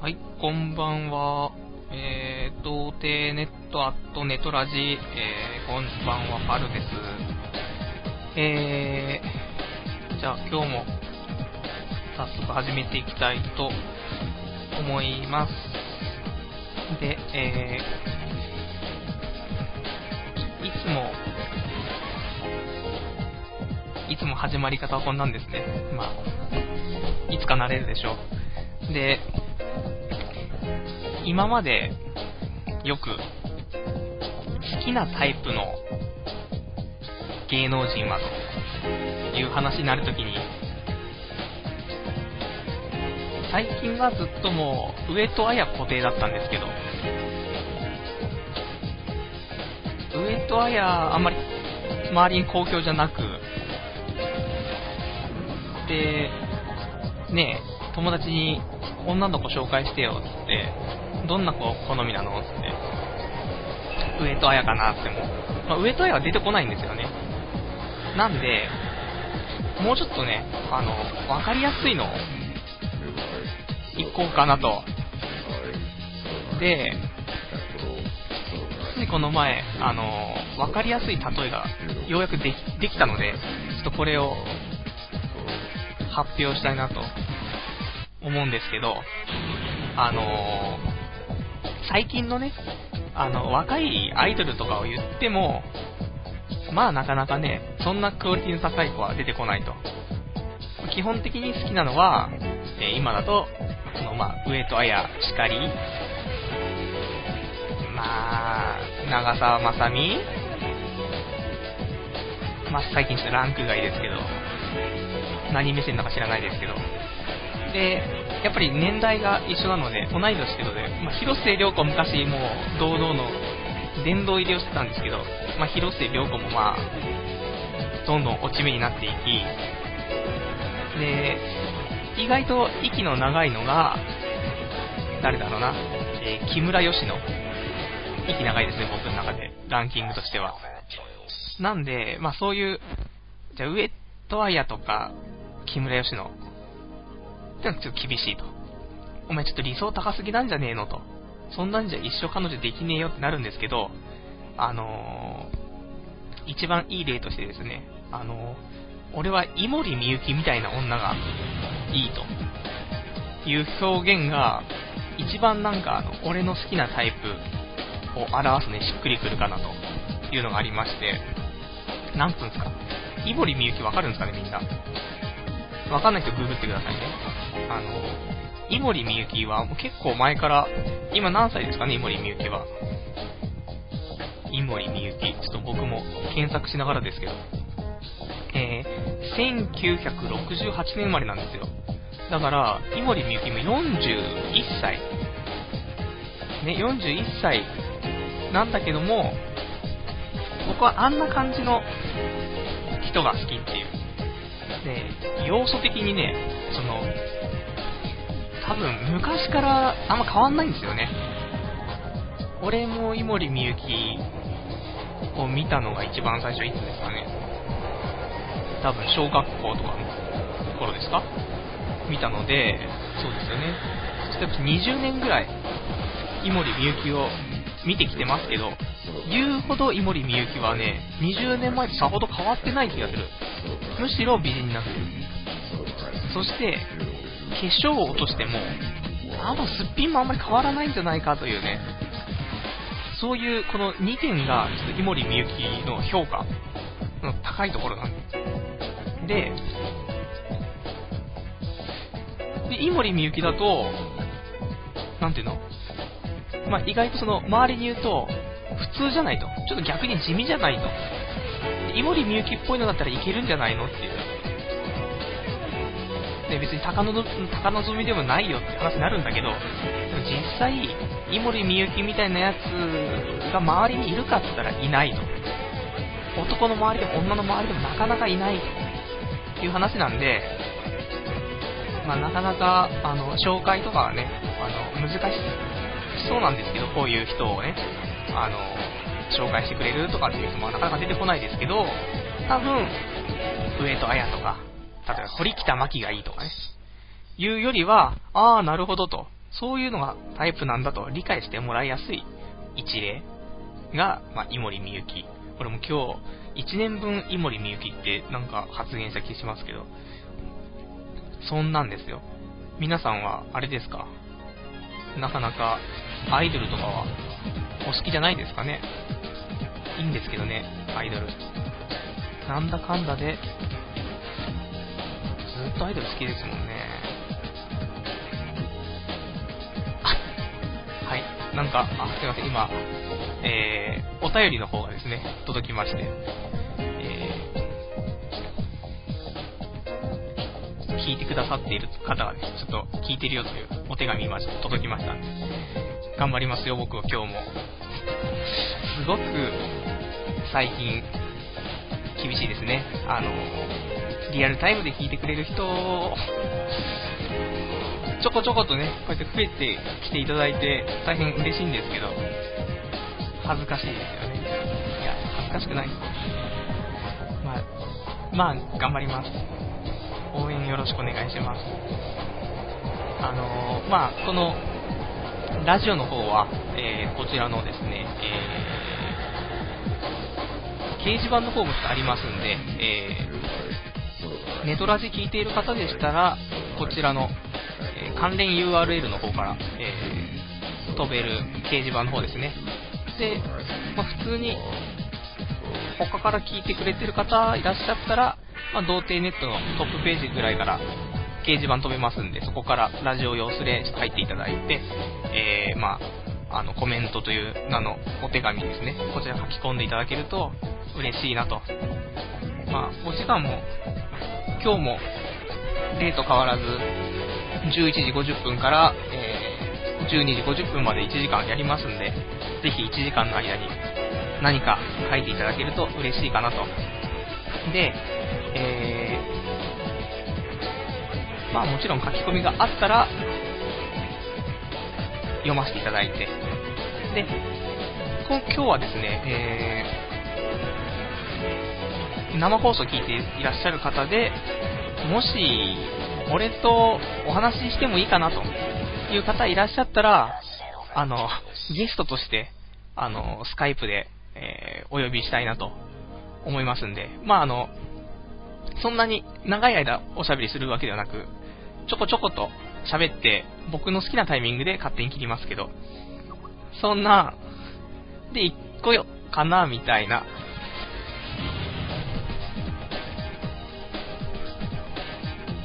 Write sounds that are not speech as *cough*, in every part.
はい、こんばんは。えー、童貞ネットアットネトラジ、えー、こんばんは、パルです。えー、じゃあ今日も早速始めていきたいと思います。で、えー、いつも、いつも始まり方はこんなんですね。まあ、いつか慣れるでしょう。で、今までよく好きなタイプの芸能人はという話になるときに最近はずっともう上戸彩固定だったんですけど上戸彩あんまり周りに好評じゃなくでね友達に女の子紹介してよっつってどんな子好みなのって。上戸彩かなっても、まあ、上戸彩は出てこないんですよね。なんでもうちょっとねあの分かりやすいのを行こうかなと。でついこの前あの分かりやすい例えがようやくできできたのでちょっとこれを発表したいなと思うんですけど、あの、最近のね、あの、若いアイドルとかを言っても、まあなかなかね、そんなクオリティの高い子は出てこないと。基本的に好きなのは、えー、今だと、そのまあ、上戸彩しかり、まあ、長澤まさみ、まあ最近ちょっとランク外ですけど、何目線だか知らないですけど、で、やっぱり年代が一緒なので、同い年ってことで、まあ、広末涼子昔もう堂々の殿堂入りをしてたんですけど、まあ、広末涼子もまあ、どんどん落ち目になっていき、で、意外と息の長いのが、誰だろうな、えー、木村佳乃。息長いですね、僕の中で、ランキングとしては。なんで、まあそういう、じゃあ上戸彩とか、木村佳乃、ってのはちょっと厳しいと。お前ちょっと理想高すぎなんじゃねえのと。そんなんじゃ一生彼女できねえよってなるんですけど、あのー、一番いい例としてですね、あのー、俺は井森美幸みたいな女がいいという表現が、一番なんかあの、俺の好きなタイプを表すね、しっくりくるかなというのがありまして、なんつうんですか、井森美幸わかるんですかね、みんな。わかんない人ググってくださいね。あの、井森美幸はもう結構前から、今何歳ですかね、井森美幸は。井森美幸。ちょっと僕も検索しながらですけど。えー、1968年生まれなんですよ。だから、井森美幸も41歳。ね、41歳なんだけども、僕はあんな感じの人が好きっていう。で、要素的にね、その、多分昔からあんま変わんないんですよね。俺も井森美幸を見たのが一番最初いつですかね。多分小学校とかの頃ですか？見たので、そうですよね。そして20年ぐらい井森美幸を見てきてますけど、言うほど井森美幸はね、20年前とさほど変わってない気がする。むしろ美人になってる。そして、化粧を落としても、あのすっぴんもあんまり変わらないんじゃないかというね、そういうこの2点が、ちょっと井森美幸の評価の高いところなんです。で、で井森美幸だと、なんていうの？まあ、意外とその、周りに言うと、普通じゃないと。ちょっと逆に地味じゃないと。井森美幸っぽいのだったらいけるんじゃないのっていう。で、別に高望高望みでもないよって話になるんだけど、でも実際、井森美幸みたいなやつが周りにいるかって言ったらいないと。男の周りでも女の周りでもなかなかいないという話なんで、まあ、なかなか、あの、紹介とかはね、あの、難しいそうなんですけど、こういう人をね、あの、紹介してくれるとかっていう人もなかなか出てこないですけど、多分、上戸彩とか、例えば堀北真希がいいとかね、いうよりは、ああ、なるほどと。そういうのがタイプなんだと理解してもらいやすい一例が、まあ、井森美幸。これも今日、1年分井森美幸ってなんか発言した気しますけど、そんなんですよ。皆さんは、あれですか？なかなか、アイドルとかは、お好きじゃないですかねいいんですけどね、アイドル。なんだかんだで、ずっとアイドル好きですもんね。あ、はい。なんか、あ、すいません、今、えー、お便りの方がですね、届きまして、えー、聞いてくださっている方がですね、ちょっと聞いてるよというお手紙ま届きました、頑張りますよ、僕は今日も。すごく、最近、厳しいですね。あの、リアルタイムで聞いてくれる人、ちょこちょことね、こうやって増えてきていただいて大変嬉しいんですけど、恥ずかしいですよね。いや、恥ずかしくない。まあ、まあ、頑張ります。応援よろしくお願いします。あの、まあ、この、ラジオの方は、えー、こちらのですね、えー、掲示板の方もありますんで、えー、ネトラジ聞いている方でしたら、こちらの、え関連 URL の方から、え飛べる掲示板の方ですね、で、まあ、普通に他から聞いてくれてる方いらっしゃったら、まあ、童貞ネットのトップページぐらいから掲示板飛べますんで、そこからラジオ用スで入っていただいて、えー、まあ、あの、コメントという名のお手紙ですね、こちら書き込んでいただけると嬉しいなと。まあ、お時間も、今日も、例と変わらず、11時50分から、えー、12時50分まで1時間やりますんで、ぜひ1時間の間に何か書いていただけると嬉しいかなと。で、えー、まあもちろん書き込みがあったら、読ませていただいて、で、今日はですね、えー、生放送聞いていらっしゃる方で、もし、俺とお話ししてもいいかなという方いらっしゃったら、あの、ゲストとして、あの、スカイプで、えー、お呼びしたいなと思いますんで、まああの、そんなに長い間おしゃべりするわけではなく、ちょこちょこと喋って、僕の好きなタイミングで勝手に切りますけど、そんな、で、一個よ、かな、みたいな。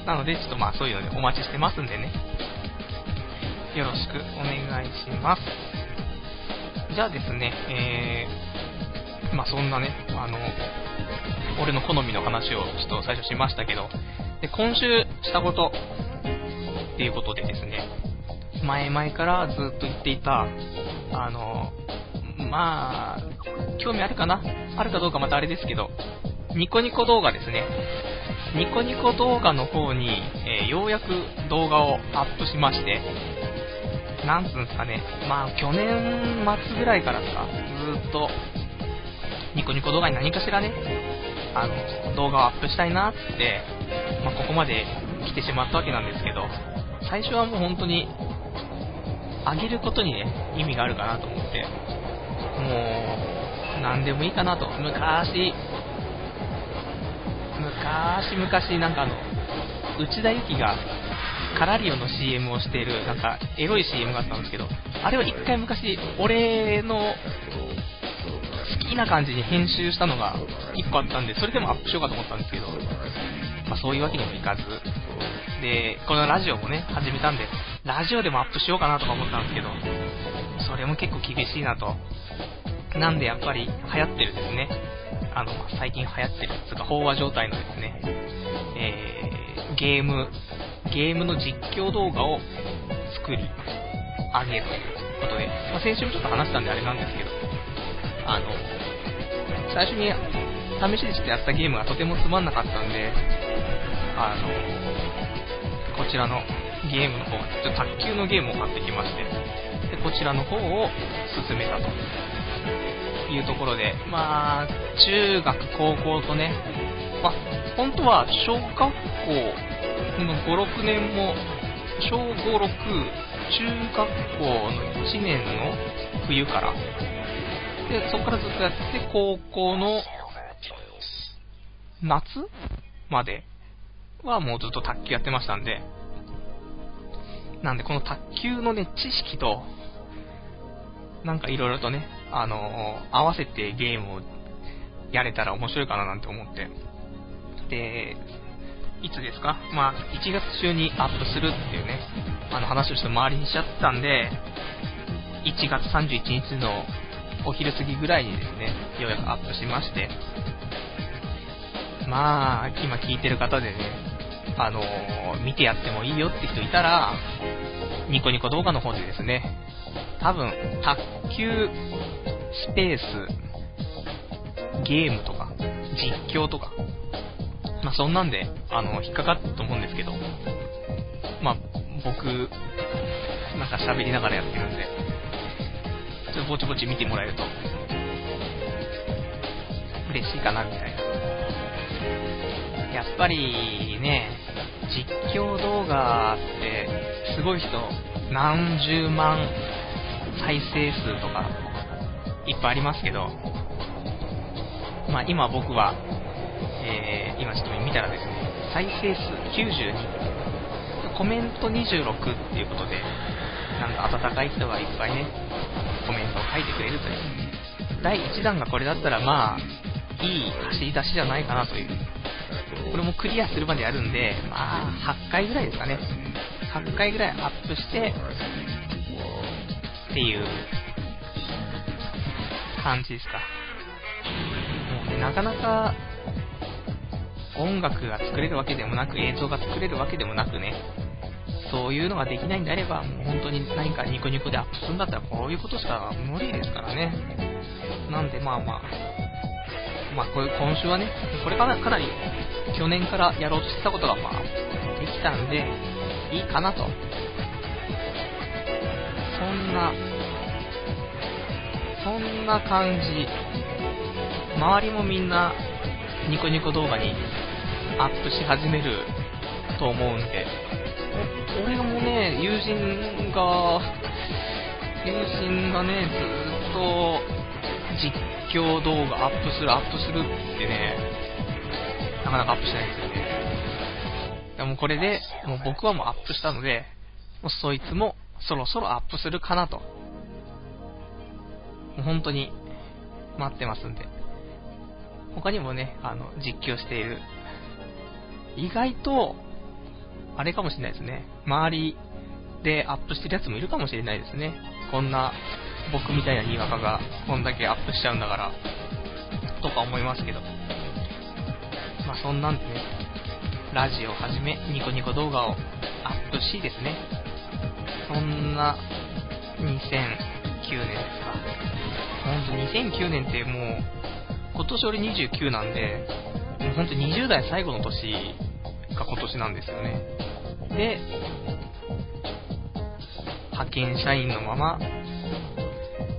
なので、ちょっとまあそういうのでお待ちしてますんでね。よろしくお願いします。じゃあですね、えー、まあそんなね、あの、俺の好みの話をちょっと最初しましたけど、で今週したことっていうことでですね、前々からずっと言っていた、あの、まあ、興味あるかな？あるかどうかまたあれですけど、ニコニコ動画ですね。ニコニコ動画の方に、えー、ようやく動画をアップしまして、なんつうんすかね、まあ去年末ぐらいからさ、ずっと、ニコニコ動画に何かしらね、あの、動画をアップしたいなって、まあここまで来てしまったわけなんですけど、最初はもう本当に、上げることにね、意味があるかなと思って、もう、何でもいいかなと、昔、昔々なんかあの、内田有紀がカラリオの CM をしている、なんか、エロい CM があったんですけど、あれを一回昔、俺の好きな感じに編集したのが1個あったんで、それでもアップしようかと思ったんですけど、まあそういうわけにもいかず、で、このラジオもね、始めたんで、ラジオでもアップしようかなとか思ったんですけど、それも結構厳しいなと。なんでやっぱり流行ってるですね。あの、最近流行ってる、つうか飽和状態のですね、えー、ゲームゲームの実況動画を作り、上げるということで、まあ、先週もちょっと話したんであれなんですけど、あの、最初に試しにしてやったゲームがとてもつまんなかったんで、あの、こちらのゲームの方、ちょっと卓球のゲームを買ってきまして、でこちらの方を進めたというところで、まあ、中学、高校とね、まあ、本当は小学校の5、6年も、小5、6、中学校の1年の冬から、で、そこからずっとやって、高校の夏まではもうずっと卓球やってましたんで、なんでこの卓球のね、知識と、なんかいろいろとね、あのー、合わせてゲームをやれたら面白いかななんて思って。で、いつですか？まあ、1月中にアップするっていうね、あの話をして周りにしちゃったんで、1月31日のお昼過ぎぐらいにですね、ようやくアップしまして、まあ、今聞いてる方でね、あのー、見てやってもいいよって人いたら、ニコニコ動画の方でですね、多分、卓球スペース、ゲームとか、実況とか、まあそんなんで、あの、引っかかったと思うんですけど、まあ僕、なんか喋りながらやってるんで、ちょっとぼちぼち見てもらえると、嬉しいかなみたいな。やっぱりね、実況動画ってすごい人何十万再生数とかいっぱいありますけど、まあ今僕は、えー、今ちょっと見たらですね、再生数92、コメント26っていうことで、なんか温かい人がいっぱいね、コメントを書いてくれるという。第1弾がこれだったらまあ、いい走り出しじゃないかなという。これもクリアするまでやるんで、まあ、8回ぐらいですかね。8回ぐらいアップして、っていう感じですか。もうね、なかなか音楽が作れるわけでもなく、映像が作れるわけでもなくね、そういうのができないんであれば、もう本当に何かニコニコでアップするんだったら、こういうことしか無理ですからね。なんで、まあまあ、まあ、こういう今週はね、これからかなり去年からやろうとしてたことが、まあ、できたんで、いいかなと。そんな、そんな感じ。周りもみんな、ニコニコ動画にアップし始めると思うんで、俺もね、友人が、友人がね、ずっと況動画アップする、アップするってね、なかなかアップしないんですよね。でもこれで、もう僕はもうアップしたので、もうそいつもそろそろアップするかなと。もう本当に待ってますんで。他にもね、あの、実況している。意外と、あれかもしれないですね。周りでアップしてるやつもいるかもしれないですね。こんな、僕みたいなにわかがこんだけアップしちゃうんだから、とか思いますけど。まあそんなんでね、ラジオをはじめ、ニコニコ動画をアップしですね。そんな2009年ですか。ほんと2009年ってもう、今年俺29なんで、もうほんと20代最後の年が今年なんですよね。で、派遣社員のまま、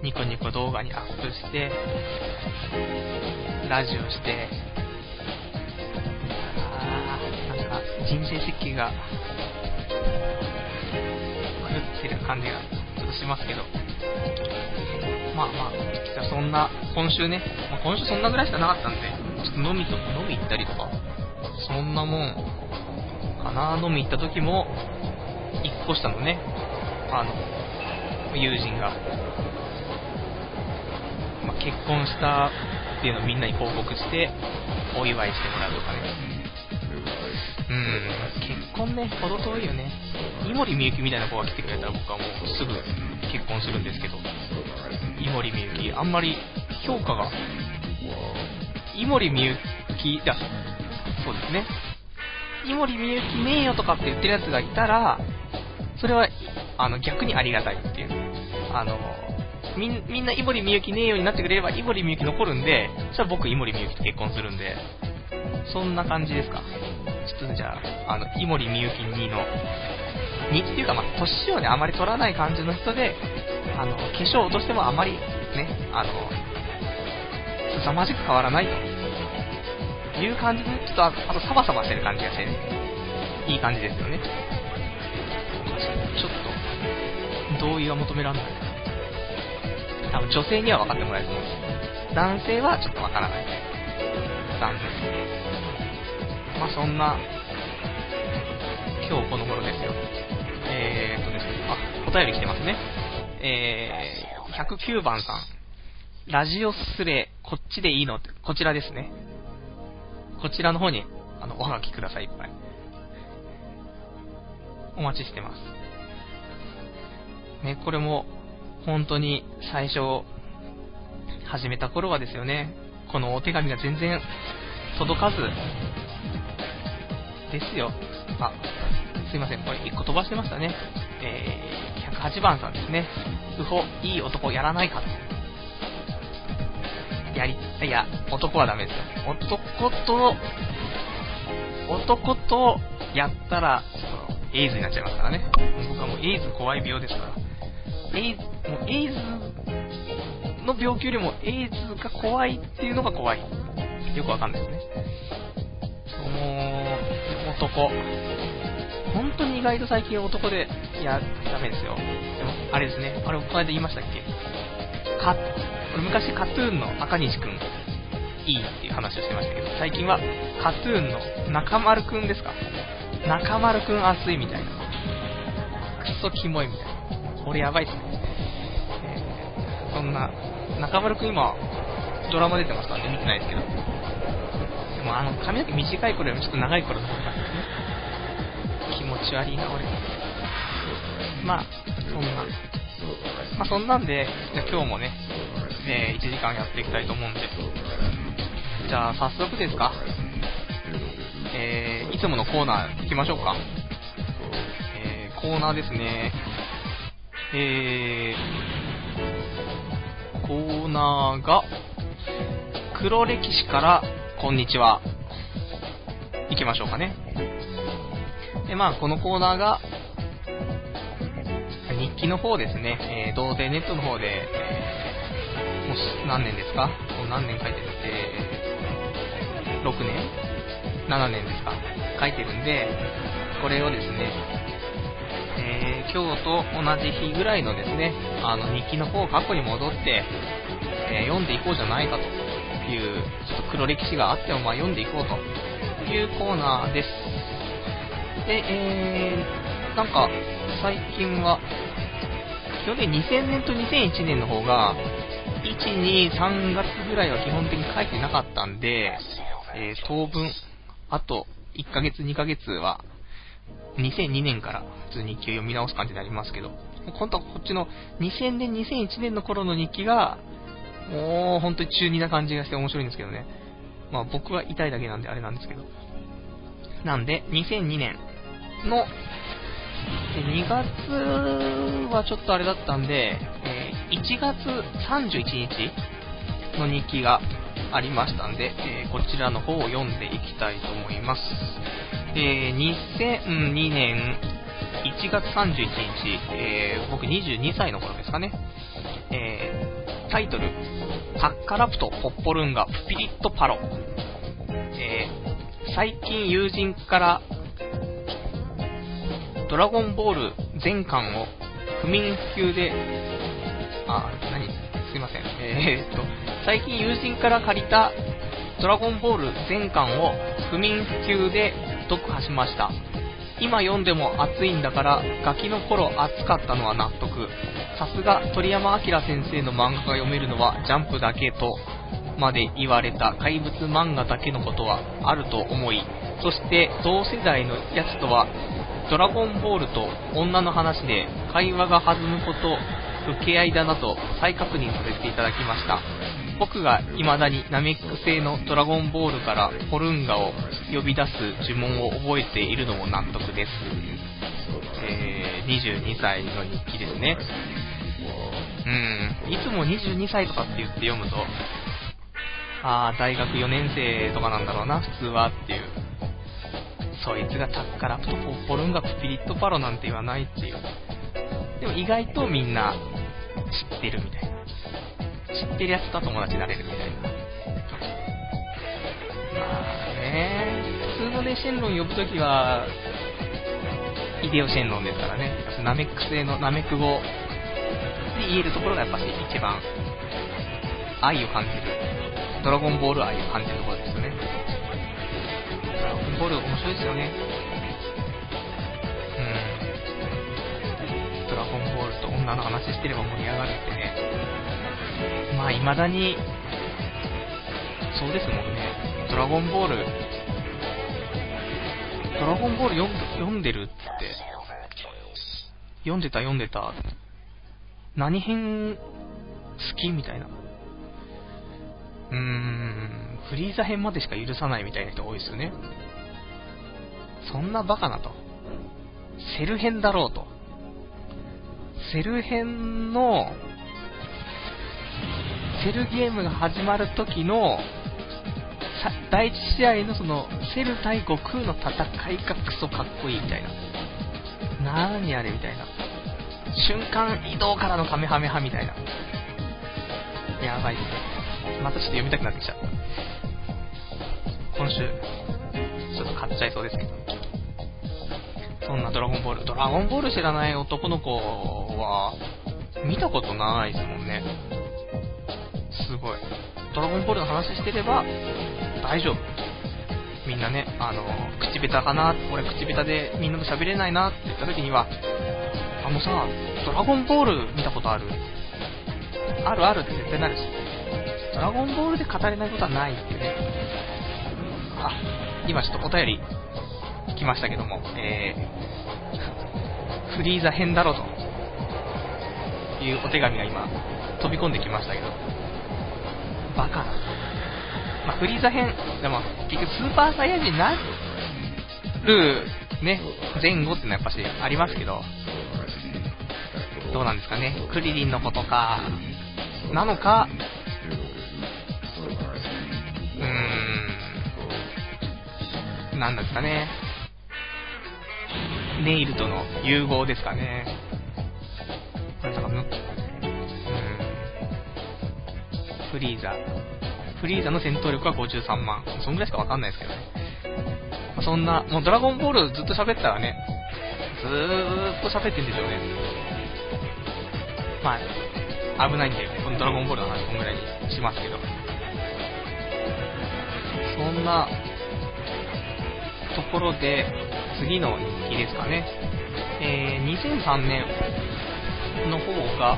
ニコニコ動画にアップして、ラジオして、あー、なんか人生設計が狂ってる感じがちょっとしますけど。まあまあ、じゃあそんな、今週ね、まあ、今週そんなぐらいしかなかったんで、ちょっと飲みと飲み行ったりとか、そんなもんかな、飲み行った時も、1個下のね、あの、友人が、結婚したっていうのをみんなに報告して、お祝いしてもらうとかね。うん、結婚ね、ほど遠いよね。井森美幸みたいな子が来てくれたら僕はもうすぐ結婚するんですけど、井森美幸、あんまり評価が、井森美幸、だ、そうですね。井森美幸名誉とかって言ってるやつがいたら、それは、あの、逆にありがたいっていう。あの、みみんな井森美幸名誉になってくれれば井森美幸残るんで、そしたら僕井森美幸と結婚するんで、そんな感じですか。ちょっとじゃあ、あの、井森美幸2の、2っていうか、まあ、年をね、あまり取らない感じの人で、あの、化粧落としてもあまり、ね、あの、凄まじく変わらないという感じで、ちょっとあ、とサバサバしてる感じがしてね、いい感じですよね。ちょっと、同意は求められない。多分女性には分かってもらえると思うんです男性はちょっと分からない。残念。まあそんな、今日この頃ですよ。えー、っとですね、あ、お便り来てますね。えー、109番さん。ラジオスレ、こっちでいいのって、こちらですね。こちらの方に、あの、おはがきください、いっぱい。お待ちしてます。ね、これも、本当に最初、始めた頃はですよね、このお手紙が全然届かず、ですよ。あ、すいません、これ1個飛ばしてましたね。えー、108番さんですね。うほ、いい男やらないかと。やり、いや、男はダメですよ。男と、男とやったら、エイズになっちゃいますからね。僕はもうエイズ怖い病ですから。エイズ、もうエイズの病気よりもエイズが怖いっていうのが怖い。よくわかんないですね。もう、男。本当に意外と最近男で、いや、ダメですよ。でも、あれですね。あれ、この間言いましたっけ？か、昔カトゥーンの赤西くん、いいっていう話をしてましたけど、最近はカトゥーンの中丸くんですか？中丸くん熱いみたいな。クソキモいみたいな。これやばいっすね。んな、中丸くん今、ドラマ出てますからね、見てないですけど。でもあの、髪の毛短い頃よりもちょっと長い頃の方がね。気持ち悪いな、俺。まあ、そんな。まあそんなんで、じゃ今日もね、え、1時間やっていきたいと思うんで。じゃあ早速ですか。えー、いつものコーナー行きましょうか。えー、コーナーですね。えー、コーナーが、黒歴史からこんにちは。行きましょうかね。で、まあ、このコーナーが、日記の方ですね、えー、童貞ネットの方で、もう何年ですか？何年書いてるって、6年？7年ですか、書いてるんで、これをですね、えー、今日と同じ日ぐらいのですね、あの日記の方を過去に戻って、えー、読んでいこうじゃないかという、ちょっと黒歴史があってもまあ読んでいこうというコーナーです。で、えー、なんか、最近は、基本的に2000年と2001年の方が、1、2、3月ぐらいは基本的に書いてなかったんで、えー、当分、あと1ヶ月、2ヶ月は、2002年から普通日記を読み直す感じになりますけど、今度はこっちの2000年、2001年の頃の日記が、もう本当に中二な感じがして面白いんですけどね。まあ僕は痛いだけなんであれなんですけど。なんで、2002年の、2月はちょっとあれだったんで、え1月31日の日記がありましたんで、え、こちらの方を読んでいきたいと思います。えー、2002年1月31日、えー、僕22歳の頃ですかね。えー、タイトル、タッカラプトポッポルンガピリットパロ。えー、最近友人からドラゴンボール全巻を不眠不休で、あ、何？すいません。えー、っと、最近友人から借りたドラゴンボール全巻を不眠不休で読破しました。今読んでも熱いんだから、ガキの頃熱かったのは納得。さすが鳥山明先生の漫画が読めるのはジャンプだけとまで言われた怪物漫画だけのことはあると思い、そして同世代のやつとはドラゴンボールと女の話で会話が弾むこと受け合いだなと再確認させていただきました。僕が未だにナメック製のドラゴンボールからホルンガを呼び出す呪文を覚えているのも納得です。えー、22歳の日記ですね。うん、いつも22歳とかって言って読むと、あー、大学4年生とかなんだろうな、普通はっていう。そいつがタッカラプトポルンガプピリットパロなんて言わないっていう。でも意外とみんな知ってるみたいな。知ってるやつと友達になれるみたいな。まあね、普通のね、シェンロン呼ぶときは、イデオシェンロンですからね、ナメック星のナメック語で言えるところがやっぱし一番愛を感じる、ドラゴンボール愛を感じるところですよね。ドラゴンボール面白いですよね。うん。ドラゴンボールと女の話してれば盛り上がるってね。まあ未だに、そうですもんね。ドラゴンボール、ドラゴンボール読んでるって、読んでた読んでた。何編好きみたいな。うーん、フリーザ編までしか許さないみたいな人多いですよね。そんなバカなと。セル編だろうと。セル編の、セルゲームが始まる時の、第1試合のその、セル対悟空の戦いがクソかっこいいみたいな。なーにあれみたいな。瞬間移動からのカメハメハみたいな。やばいですね。またちょっと読みたくなってきちゃった。今週、ちょっと買っちゃいそうですけど。そんなドラゴンボール。ドラゴンボール知らない男の子は、見たことないですもんね。すごい。ドラゴンボールの話してれば、大丈夫。みんなね、あの、口下手かな、俺口下手でみんなと喋れないなって言った時には、あのさ、ドラゴンボール見たことある？あるあるって絶対なるし。ドラゴンボールで語れないことはないっていうね。あ、今ちょっとお便り来ましたけども、えー、フリーザ編だろというお手紙が今飛び込んできましたけど、バカな。まあ、フリーザ編、でも結局スーパーサイヤ人になるね、前後っていうのはやっぱしありますけど、どうなんですかね、クリリンのことか、なのか、うーんなんですかね。ネイルとの融合ですかね。フリーザ。フリーザの戦闘力は53万。そんぐらいしかわかんないですけどね。そんな、もうドラゴンボールずっと喋ったらね、ずーっと喋ってんでしょうね。まあ、危ないんで、このドラゴンボールの話こんぐらいにしますけど。そんな、ところで、次の日記ですかね。えー、2003年の方が、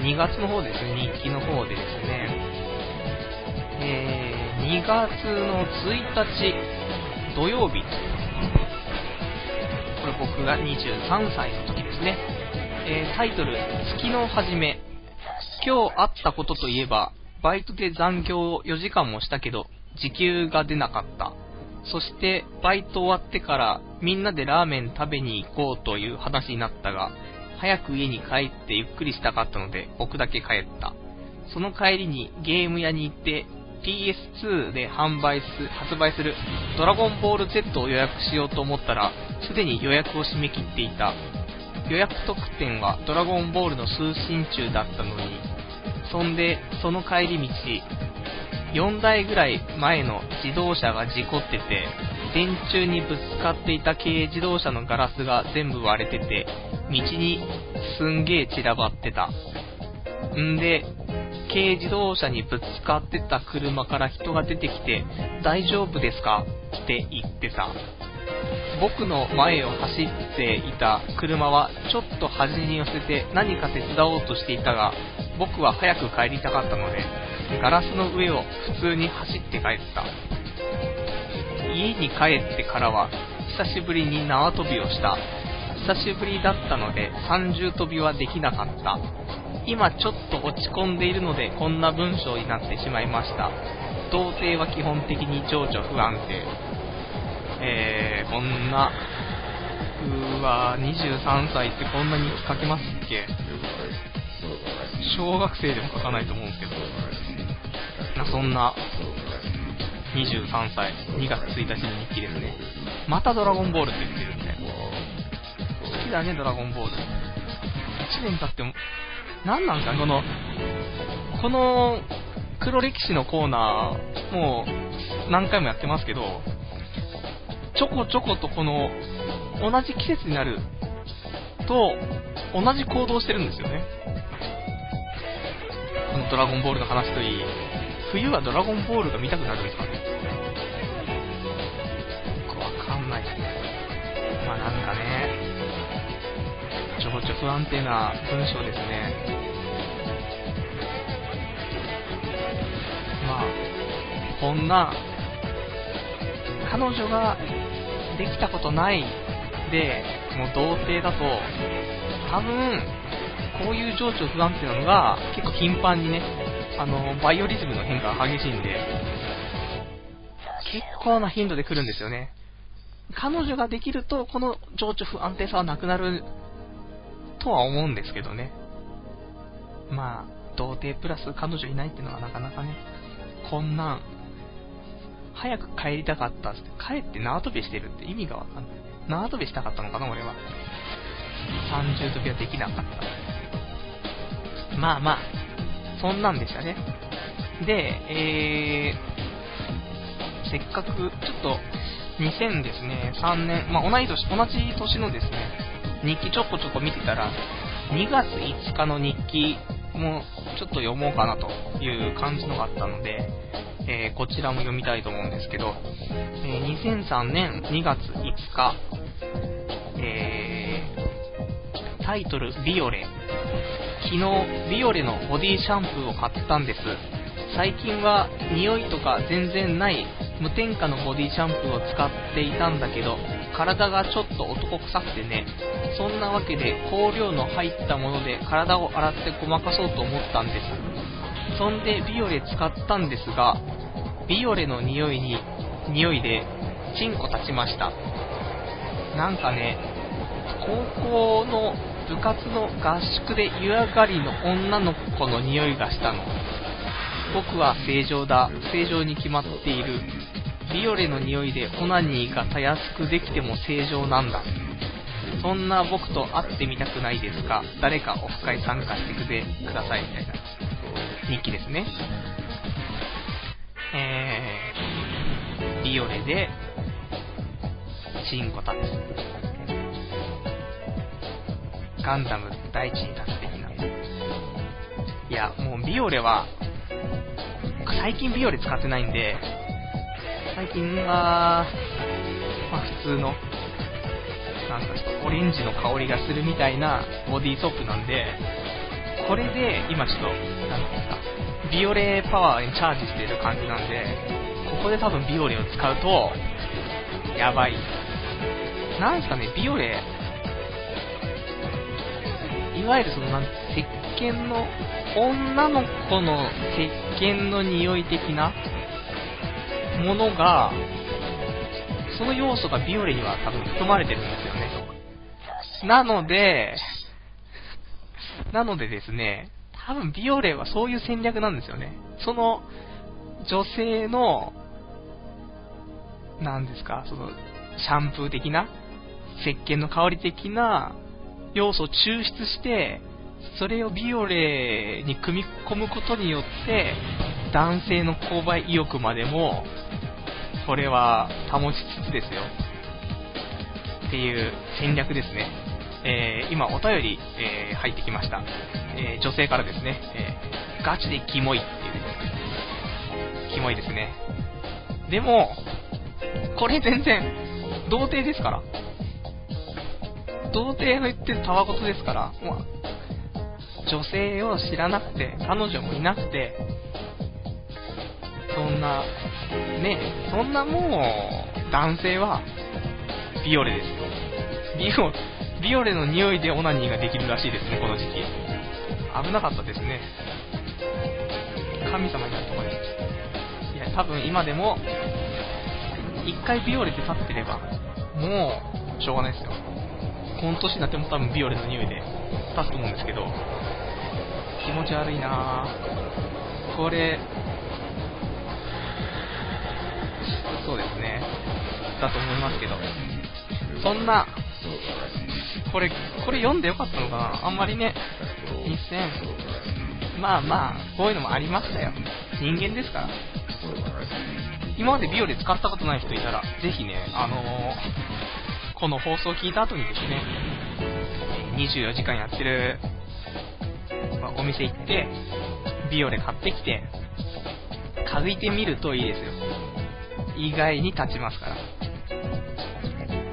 2月の方ですね、日記の方でですね、えー、2月の1日土曜日、これ僕が23歳の時ですね、えー、タイトル、月の初め、今日あったことといえば、バイトで残業を4時間もしたけど、時給が出なかった。そして、バイト終わってからみんなでラーメン食べに行こうという話になったが、早く家に帰ってゆっくりしたかったので僕だけ帰った。その帰りにゲーム屋に行って PS2 で販売す、発売するドラゴンボール Z を予約しようと思ったら、すでに予約を締め切っていた。予約特典はドラゴンボールの通信中だったのに、そんで、その帰り道、4台ぐらい前の自動車が事故ってて、電柱にぶつかっていた軽自動車のガラスが全部割れてて、道にすんげえ散らばってた。んで、軽自動車にぶつかってた車から人が出てきて、大丈夫ですか？って言ってた。僕の前を走っていた車はちょっと端に寄せて何か手伝おうとしていたが、僕は早く帰りたかったので、ガラスの上を普通に走って帰った。家に帰ってからは、久しぶりに縄跳びをした。久しぶりだったので、三重跳びはできなかった。今ちょっと落ち込んでいるので、こんな文章になってしまいました。童貞は基本的に情緒不安定。えー、こんな、うわ23歳ってこんなに書けますっけ？小学生でも書かないと思うけど。そんな、23歳、2月1日の日記ですね。またドラゴンボールって言ってるんで。好きだね、ドラゴンボール。1年経っても、何なんかこの、この黒歴史のコーナー、もう何回もやってますけど、ちょこちょことこの、同じ季節になると、同じ行動してるんですよね。このドラゴンボールの話といい、冬はドラゴンボールが見たくなるんですかね。よくわかんない。まあなんかね、ちょこちょ不安定な文章ですね。まあ、こんな、彼女ができたことないで、もう童貞だと、多分、こういう情緒不安定なのが結構頻繁にね、あの、バイオリズムの変化が激しいんで、結構な頻度で来るんですよね。彼女ができると、この情緒不安定さはなくなるとは思うんですけどね。まあ、童貞プラス彼女いないっていうのはなかなかね、こんなん、早く帰りたかったって、帰って縄跳びしてるって意味がわかんない。縄跳びしたかったのかな、俺は。30時はできなかった。まあまあ、そんなんでしたね。で、えー、せっかく、ちょっと、2000ですね、3年、まあ同い年、同じ年のですね、日記ちょこちょこ見てたら、2月5日の日記もちょっと読もうかなという感じのがあったので、えー、こちらも読みたいと思うんですけど、えー、2003年2月5日、えー、タイトル、ビオレ。昨日、ビオレのボディシャンプーを買ったんです。最近は匂いとか全然ない無添加のボディシャンプーを使っていたんだけど、体がちょっと男臭くてね、そんなわけで香料の入ったもので体を洗ってごまかそうと思ったんです。そんでビオレ使ったんですが、ビオレの匂いに、匂いで、チンコ立ちました。なんかね、高校の部活の合宿で湯上がりの女の子の匂いがしたの。僕は正常だ、正常に決まっている。ビオレの匂いでオナニーがたやすくできても正常なんだ。そんな僕と会ってみたくないですか誰かオフ会参加してくれくださいみたいな日記ですね。えー、ビオレで、チンコ立つ。ガンダム大地に立つ的な。いや、もうビオレは、最近ビオレ使ってないんで、最近は、まあ普通の、なんかちょっとオレンジの香りがするみたいなボディーソープなんで、これで今ちょっと、なんですか、ビオレパワーにチャージしてる感じなんで、ここで多分ビオレを使うと、やばい。なんすかね、ビオレ、いわゆるその、なん石鹸の、女の子の石鹸の匂い的なものが、その要素がビオレには多分含まれてるんですよね。なので、なのでですね、多分ビオレはそういう戦略なんですよね。その、女性の、なんですか、その、シャンプー的な、石鹸の香り的な要素を抽出して、それをビオレに組み込むことによって、男性の購買意欲までも、これは保ちつつですよ。っていう戦略ですね。えー、今お便り、えー、入ってきました。えー、女性からですね、えガチでキモいっていう、キモいですね。でも、これ全然、童貞ですから。童貞の言ってるたわごとですから、もう、女性を知らなくて、彼女もいなくて、そんな、ねそんなもう、男性は、ビオレですよ。ビオ、ビオレの匂いでオナニーができるらしいですね、この時期。危なかったですね。神様になるとこです。いや、多分今でも、一回ビオレで立ってれば、もう、しょうがないですよ。この年になっても多分ビオレの匂いで立つと思うんですけど、気持ち悪いなぁ。これ、そうですね。だと思いますけど。そんな、これ、これ読んでよかったのかなあんまりね、2000、まあまあ、こういうのもありましたよ。人間ですから。今までビオレ使ったことない人いたら、ぜひね、あのー、この放送を聞いた後にですね、24時間やってる、まあ、お店行って、ビオレ買ってきて、嗅いてみるといいですよ。意外に立ちますから。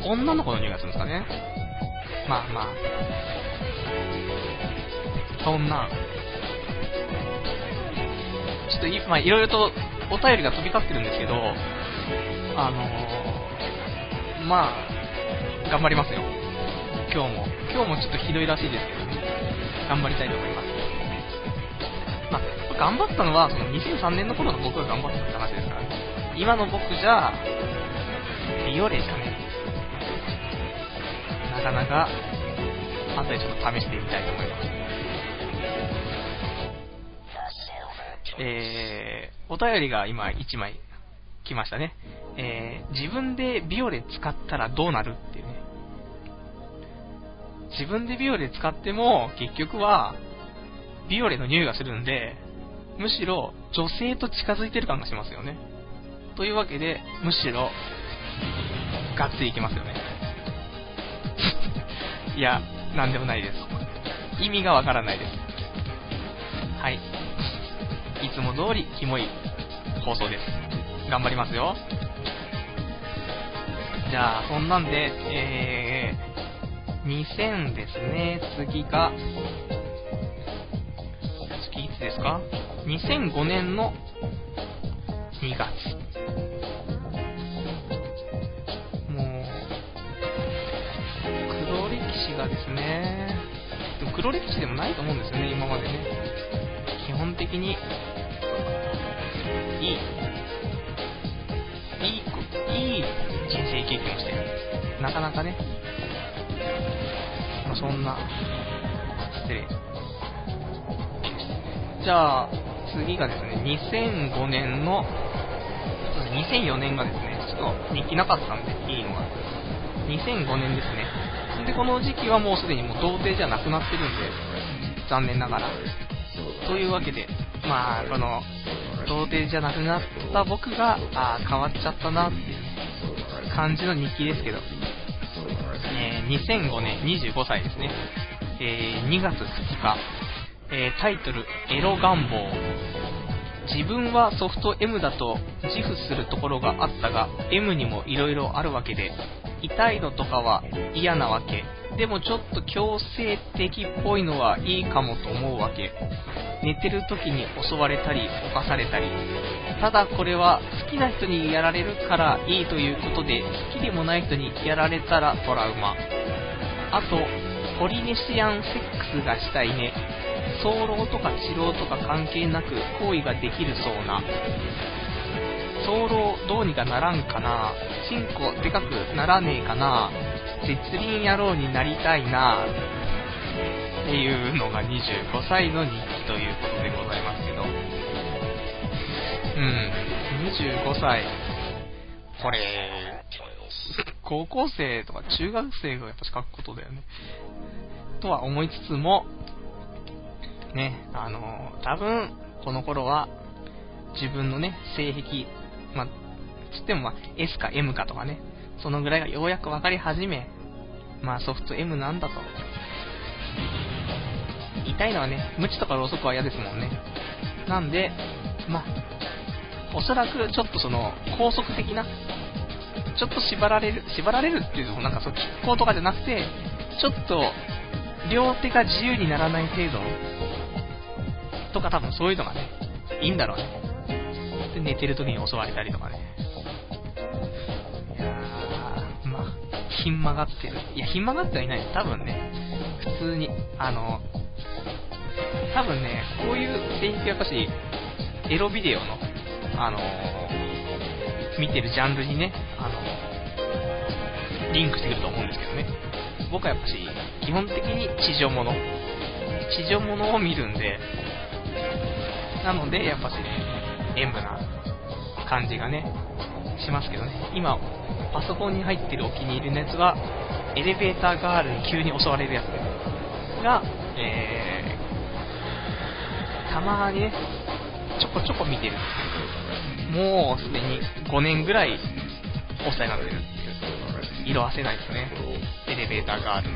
女の子の匂いがするんですかね。まあまあ。そんな、ちょっとい、まあいろいろとお便りが飛び交ってるんですけど、あのー、まあ、頑張りますよ。今日も。今日もちょっとひどいらしいですけどね。頑張りたいと思います。まあ、頑張ったのは、その2003年の頃の僕が頑張ったって話ですからね。今の僕じゃ、ビオレじゃね、なかなか、後でちょっと試してみたいと思います。えー、お便りが今1枚来ましたね。えー、自分でビオレ使ったらどうなるっていうね。自分でビオレ使っても、結局は、ビオレの匂いがするんで、むしろ女性と近づいてる感がしますよね。というわけで、むしろ、がっつりいきますよね。*laughs* いや、なんでもないです。意味がわからないです。はい。いつも通り、キモい放送です。頑張りますよ。じゃあ、そんなんで、えー、2000ですね。次が、次いつですか ?2005 年の2月。もう、黒歴史がですね、でも黒歴史でもないと思うんですよね、今までね。基本的に、いい、い人生経験をして。なかなかね、まあ、そんな、失礼。じゃあ、次がですね、2005年の、2004年がですね、ちょっと日記なかったんで、いいのが。2005年ですね。で、この時期はもうすでにもう童貞じゃなくなってるんで、残念ながら。というわけで、まあ、この、童貞じゃなくなった僕が、あ変わっちゃったなっていう感じの日記ですけど、えー、2005年25歳ですね。えー、2月2日、えー、タイトル、エロ願望。自分はソフト M だと自負するところがあったが、M にも色々あるわけで、痛いのとかは嫌なわけ。でもちょっと強制的っぽいのはいいかもと思うわけ。寝てる時に襲われたり、犯されたり。ただこれは好きな人にやられるからいいということで、好きでもない人にやられたらトラウマ。あと、ポリネシアンセックスがしたいね。早漏とか治療とか関係なく行為ができるそうな。早漏どうにかならんかなチンコでかくならねえかな絶倫野郎になりたいなっていうのが25歳の日記ということでございます。うん、25歳。これ、高校生とか中学生がやっぱ書くことだよね。とは思いつつも、ね、あの、多分、この頃は、自分のね、性癖、まあ、つってもまあ S か M かとかね、そのぐらいがようやく分かり始め、まあソフト M なんだと。痛いのはね、無知とかろうそくは嫌ですもんね。なんで、まあ、おそらくちょっとその、高速的な、ちょっと縛られる、縛られるっていうのもなんかそう、キッコーとかじゃなくて、ちょっと、両手が自由にならない程度とか多分そういうのがね、いいんだろうね。で、寝てる時に襲われたりとかね。いやー、まあ、ひん曲がってる。いや、ひん曲がってはいない。多分ね、普通に、あの、多分ね、こういう性癖やっぱし、エロビデオの、あの見てるジャンルにね、あのリンクしてくると思うんですけどね。僕はやっぱし、基本的に地上物。地上物を見るんで、なので、やっぱしね、演武な感じがね、しますけどね。今、パソコンに入ってるお気に入りのやつは、エレベーターガールに急に襲われるやつが、えー、たまにね、ちょこちょこ見てるんです、もうすでに5年ぐらいお世話になってるっていう。色褪せないですね。エレベーターがある。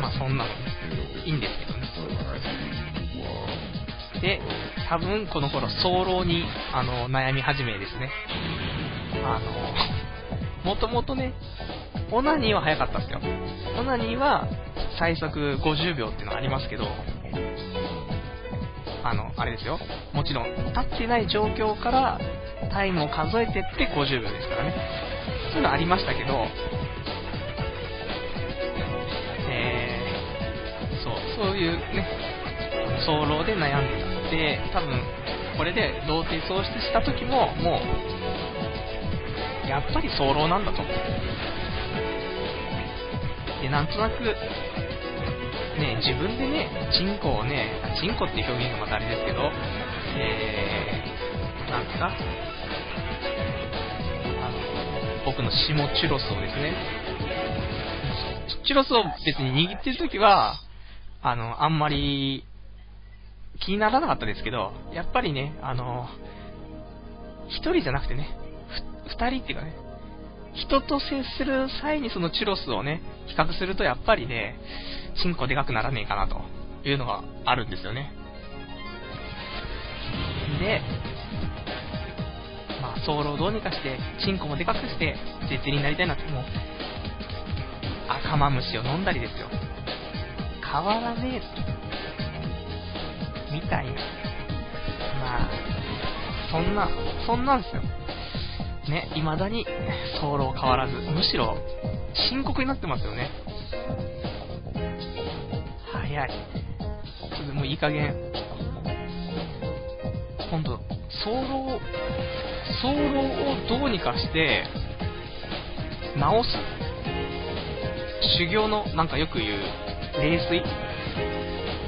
まあそんなの、いいんですけどね。で、多分この頃、早漏に、あの、悩み始めですね。あの、もともとね、オナニーは早かったんですよ。オナニーは最速50秒っていうのありますけど、あの、あれですよ。もちろん、立ってない状況からタイムを数えてって50秒ですからね。そういうのありましたけど、えー、そう、そういうね、早漏で悩んでた。で、多分、これで童貞喪失した時も、もう、やっぱり早漏なんだと。で、なんとなく、ね、自分でね、チンコをね、チンコって表現がまたあれですけど、えー、なんですか、あの、僕の下チュロスをですね、チュロスを別に握ってるときは、あの、あんまり気にならなかったですけど、やっぱりね、あの、一人じゃなくてね、二人っていうかね、人と接する際にそのチュロスをね、比較するとやっぱりね、チンコでかくならねえかなというのがあるんですよね。で、まあ、早漏をどうにかして、チンコもでかくして、絶対になりたいなって、もう、赤マムシを飲んだりですよ。変わらねえ、みたいな。まあ、そんな、そんなんですよ。ね、未だに *laughs* 早漏変わらず、むしろ深刻になってますよね。早い。ちょっともういい加減、今度、早漏、早漏をどうにかして、直す。修行の、なんかよく言う、冷水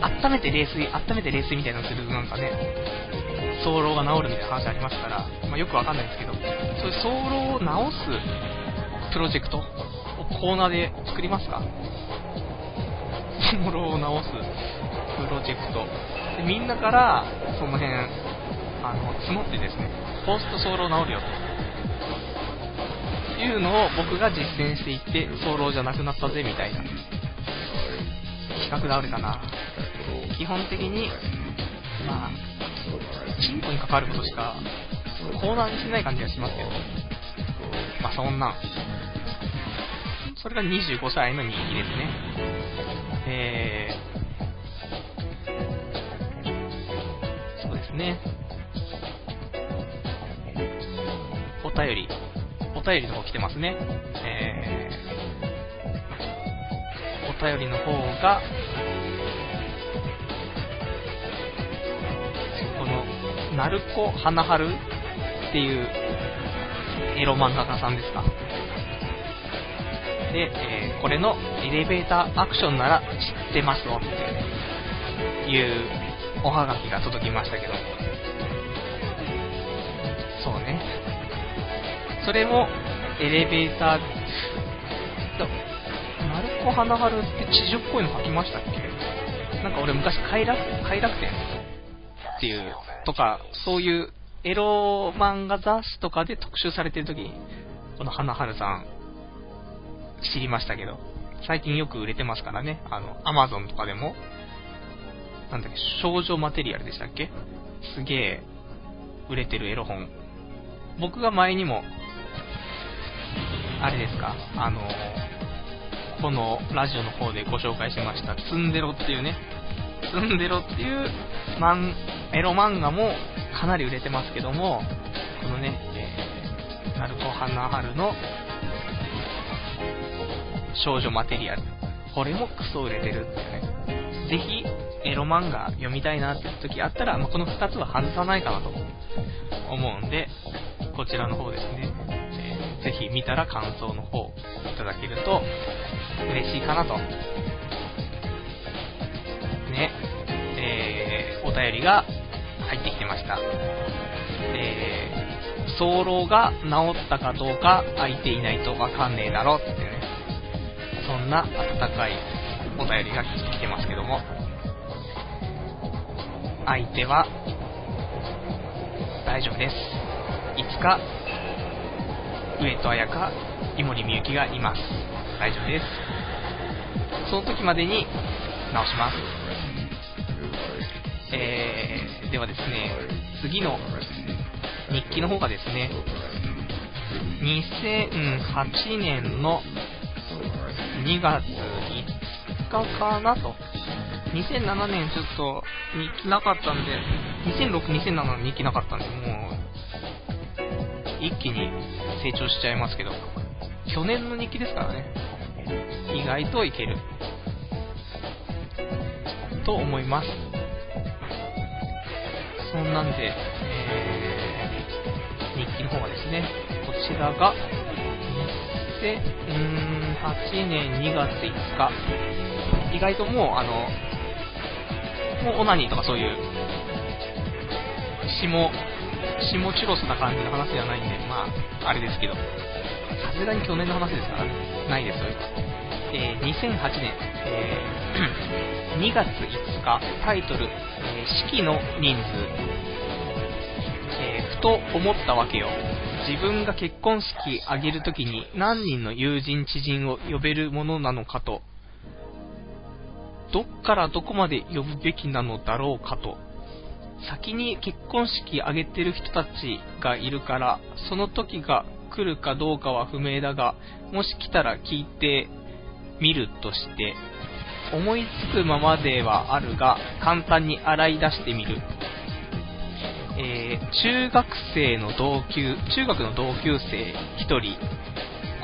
温めて冷水、温めて冷水みたいなのするなんかね、早漏が治るみたいな話ありますから、まあ、よくわかんないんですけど、そういう早漏を直すプロジェクトをコーナーで作りますか早漏を直すプロジェクト。でみんなから、その辺、あの、募ってですね、ポスト早漏治るよと。いうのを僕が実践していって、早漏じゃなくなったぜみたいな企画があるかな。基本的に、まあ、チンコに関わることしかコーナーにしない感じがしますけど、まあそんな、それが25歳の人気ですね。えー、そうですね。お便り、お便りの方来てますね。えー、お便りの方が、の、ナルコ花春？っていうエロ漫画家さんですか？で、えー、これのエレベーターアクションなら知ってますよっていうおはがきが届きましたけど、そうね。それもエレベーター、マルコ花春って地上っぽいの書きましたっけ？なんか俺昔快楽、快楽天っていう、とか、そういうエロ漫画雑誌とかで特集されてる時に、この花春さん、知りましたけど、最近よく売れてますからね、あの、アマゾンとかでも、なんだっけ、少女マテリアルでしたっけ？すげえ、売れてるエロ本。僕が前にも、あれですか、あの、このラジオの方でご紹介しました、ツンデロっていうね、ツンデロっていうマンエロ漫画もかなり売れてますけども、このね、えー、ナルコハナハルの少女マテリアル。これもクソ売れてるってね。ぜひ、エロ漫画読みたいなって時あったら、まあ、この2つは外さないかなと思うんで、こちらの方ですね、えー、ぜひ見たら感想の方いただけると嬉しいかなと。ね、便りが入ってきてました。えー、早漏が治ったかどうか空いていないとわかんねえだろってね、そんな温かいお便りが来てますけども、相手は、大丈夫です。いつか、上戸彩香、井森美幸がいます。大丈夫です。その時までに直します。えー、ではですね、次の日記の方がですね、2008年の2月5日かなと。2007年ちょっと日記なかったんで、2006、2007の日記なかったんで、もう、一気に成長しちゃいますけど、去年の日記ですからね、意外といける。と思います。そんなんで、えー、日記の方がですね、こちらが、2008年2月5日。意外ともう、あの、もうオナニーとかそういう、下、下チュロスな感じの話ではないんで、まあ、あれですけど、さすがに去年の話ですからね、ないです、そいうえー、2008年、えー、2月5日、タイトル、えー、式の人数、えー、ふと思ったわけよ。自分が結婚式挙げるときに何人の友人知人を呼べるものなのかと、どっからどこまで呼ぶべきなのだろうかと、先に結婚式挙げてる人たちがいるから、その時が来るかどうかは不明だが、もし来たら聞いてみるとして、思いつくままではあるが、簡単に洗い出してみる。えー、中学生の同級、中学の同級生1人、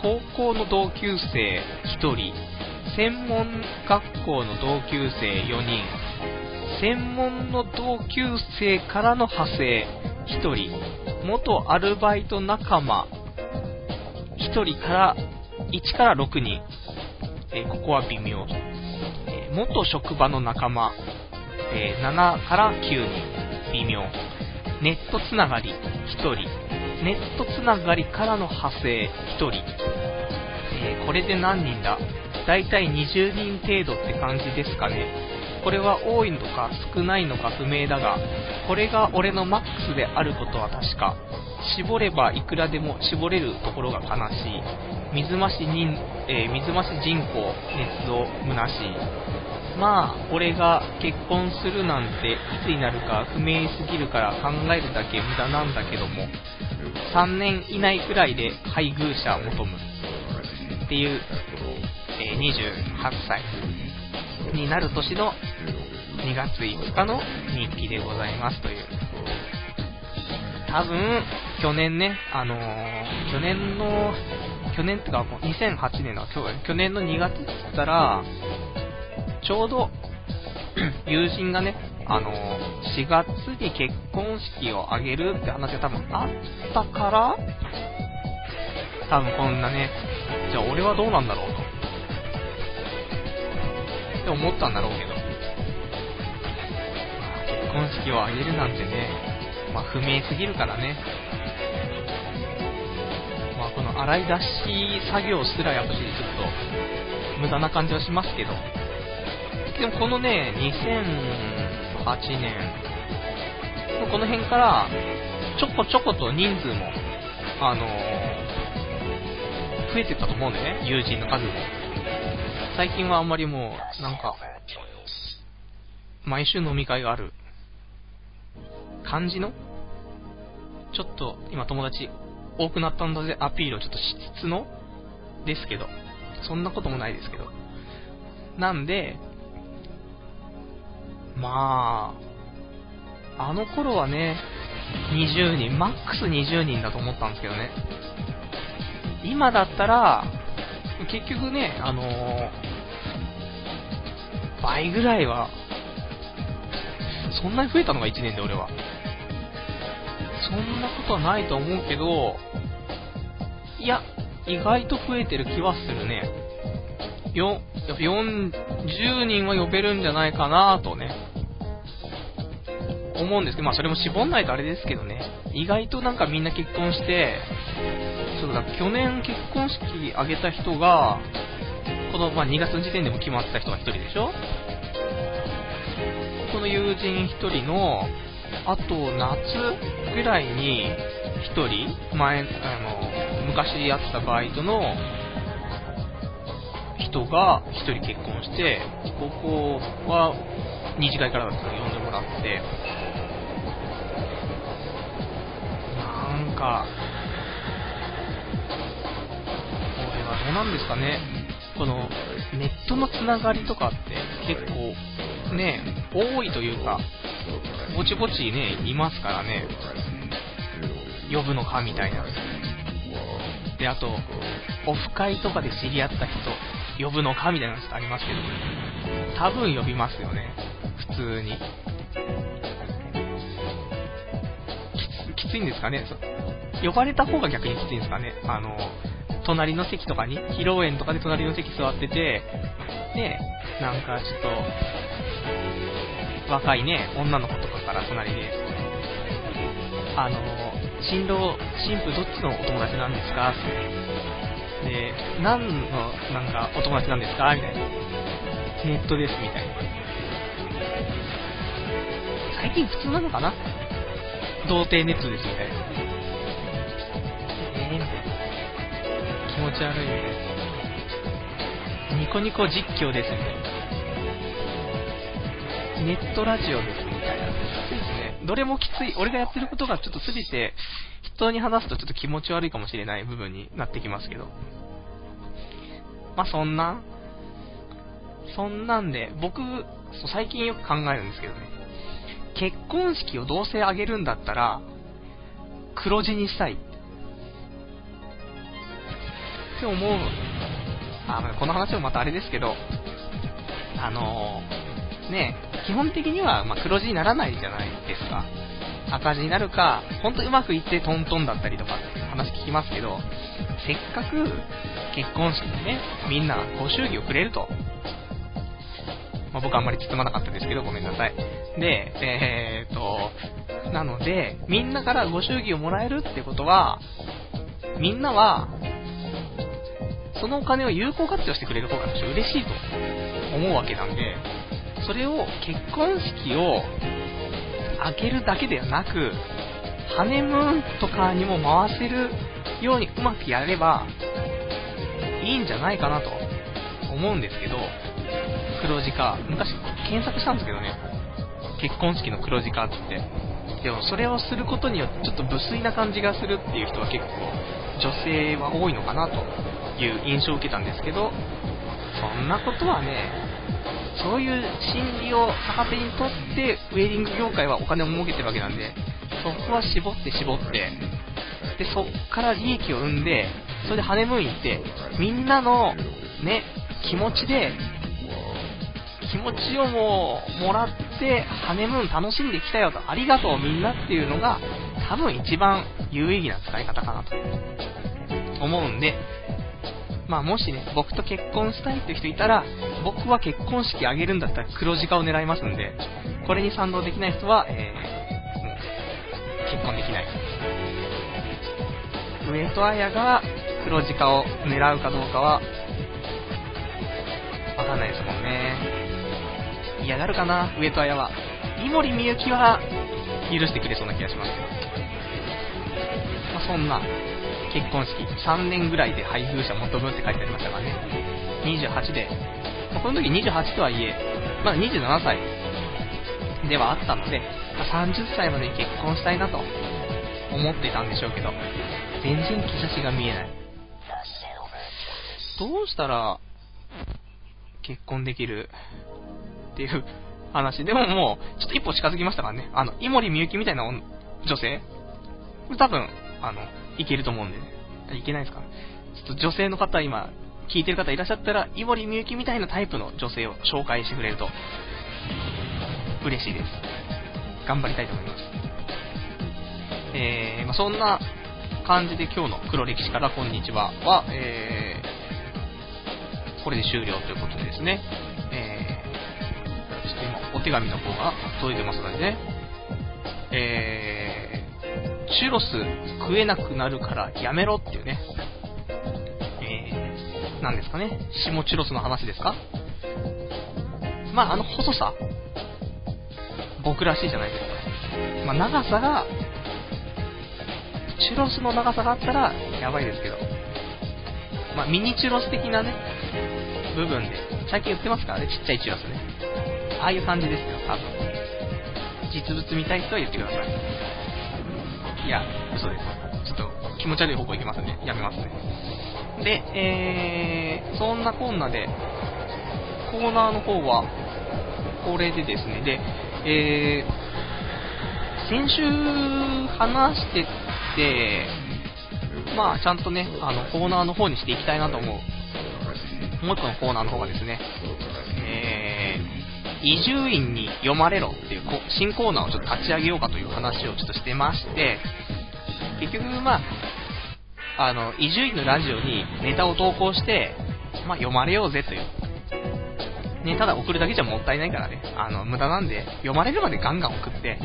高校の同級生1人、専門学校の同級生4人、専門の同級生からの派生1人、元アルバイト仲間1人から1から6人、え、ここは微妙、え、元職場の仲間、え7から9人、微妙。ネットつながり。1人、ネットつながりからの派生。1人、え、これで何人だ？大体20人程度って感じですかね。これは多いのか少ないのか不明だが、これが俺のマックスであることは確か。絞ればいくらでも絞れるところが悲しい。水増し人、えー、水増し人口、熱造、虚しい。まあ、俺が結婚するなんていつになるか不明すぎるから考えるだけ無駄なんだけども、3年以内くらいで配偶者求むっていう、えー、28歳になる年の2月5日の日記でございますという。多分、去年ね、あのー、去年の、去年ってかもう、2008年の、去年の2月って言ったら、ちょうど、*clears throat* 友人がね、あの4月に結婚式を挙げるって話が多分あったから、多分こんなね、じゃあ俺はどうなんだろうと。って思ったんだろうけど。結婚式を挙げるなんてね、まあ不明すぎるからね。まあこの洗い出し作業すらやっぱしちょっと無駄な感じはしますけど、でもこのね、2008年、この辺から、ちょこちょこと人数も、あのー、増えてったと思うんでね、友人の数も。最近はあんまりもう、なんか、毎週飲み会がある。感じの、ちょっと今友達多くなったんだぜ。アピールをちょっとしつつの？ですけど、そんなこともないですけど。なんで、まあ、あの頃はね、20人、マックス20人だと思ったんですけどね。今だったら、結局ね、あのー、倍ぐらいは、そんなに増えたのが1年で俺は。そんなことはないと思うけど、いや、意外と増えてる気はするね。よ、40人は呼べるんじゃないかなとね、思うんですけど、まあそれも絞んないとあれですけどね、意外となんかみんな結婚して、そうだ、去年結婚式挙げた人が、この、まあ、2月の時点でも決まってた人が1人でしょ？この友人1人の、あと、夏ぐらいに、一人、前、あの、昔やってたバイトの人が一人結婚して、ここは二次会からだったら呼んでもらって、なんか、どうなんですかね。この、ネットのつながりとかって結構、ね、多いというか、ぼちぼちね、いますからね。呼ぶのかみたいな。で、あと、オフ会とかで知り合った人、呼ぶのかみたいなのありますけど、多分呼びますよね。普通に。きついんですかね呼ばれた方が逆にきついんですかねあの、隣の席とかに、披露宴とかで隣の席座ってて、で、なんかちょっと、若いね、女の子とかから隣で、あの、新郎、新婦どっちのお友達なんですか？って。で、何の、なんか、お友達なんですか？みたいな。ネットです、みたいな。最近普通なのかな？童貞ネットです、みたいな。えー、みたいな。持ち悪い、みたいな。ニコニコ実況です、みたいな。ネットラジオです、みたいな。きついですね。どれもきつい。俺がやってることがちょっとすべて人に話すとちょっと気持ち悪いかもしれない部分になってきますけど。まあそんな、そんなんで、僕、最近よく考えるんですけどね。結婚式をどうせあげるんだったら、黒字にしたい。って思う。あ、この話もまたあれですけど、あのー、ね、基本的にはま黒字にならないじゃないですか。赤字になるか、ほんとうまくいってトントンだったりとかって話聞きますけど、せっかく結婚式でね、みんなご祝儀をくれると。まあ、僕あんまり包まなかったですけど、ごめんなさい。で、えー、っと、なので、みんなからご祝儀をもらえるってことは、みんなは、そのお金を有効活用してくれる方が私嬉しいと思うわけなんで、それを結婚式を開けるだけではなく、ハネムーンとかにも回せるようにうまくやればいいんじゃないかなと思うんですけど、黒字化。昔検索したんですけどね、結婚式の黒字化って。でもそれをすることによってちょっと無粋な感じがするっていう人は結構女性は多いのかなという印象を受けたんですけど、そんなことはね、そういう心理を逆手にとって、ウェディング業界はお金を儲けてるわけなんで、そこは絞って絞って、で、そっから利益を生んで、それでハネムーン行って、みんなの、ね、気持ちで、気持ちをもう、もらって、ハネムーン楽しんできたよと、ありがとうみんなっていうのが、多分一番有意義な使い方かなと思うんで、まあもしね、僕と結婚したいっていう人いたら、僕は結婚式あげるんだったら黒字化を狙いますんで、これに賛同できない人は、えー、結婚できない。上戸彩が黒字化を狙うかどうかは、わかんないですもんね。嫌がるかな、上戸彩は。井森美幸は、許してくれそうな気がします。まあ、そんな、結婚式、3年ぐらいで配偶者求むって書いてありましたからね。28で、まあ、この時28とはいえ、まだ27歳ではあったので、まあ、30歳までに結婚したいなと思っていたんでしょうけど、全然兆しが見えない。どうしたら結婚できるっていう話。でももう、ちょっと一歩近づきましたからね。あの、井森美幸みたいな女性多分、あの、いけると思うんで、ね、いけないですか？ちょっと女性の方今、聞いてる方いらっしゃったら、井森美幸みたいなタイプの女性を紹介してくれると、嬉しいです。頑張りたいと思います。えー、まあ、そんな感じで今日の黒歴史からこんにちは。は、えー、これで終了ということでですね、えー、ちょっと今お手紙の方が届いてますのでね、えー、チュロス食えなくなるからやめろっていうね、えー、なんですかね、下チュロスの話ですか？まあ、あの細さ、僕らしいじゃないですか。まあ、長さが、チュロスの長さがあったら、やばいですけど、まあ、ミニチュロス的なね、部分で、最近売ってますからね、ちっちゃいチュロスね。ああいう感じですよ、多分。実物見たい人は言ってください。いや、嘘です。ちょっと気持ち悪い方向行きますんで、やめますね。で、えー、そんなこんなで、コーナーの方は、これでですね、で、えー、先週話してて、まあ、ちゃんとね、あの、コーナーの方にしていきたいなと思う。もう一個のコーナーの方がですね、伊集院に読まれろっていう新コーナーをちょっと立ち上げようかという話をちょっとしてまして、結局、まあ、あの、伊集院のラジオにネタを投稿して、まあ、読まれようぜという。ね、ただ送るだけじゃもったいないからね、あの、無駄なんで、読まれるまでガンガン送って、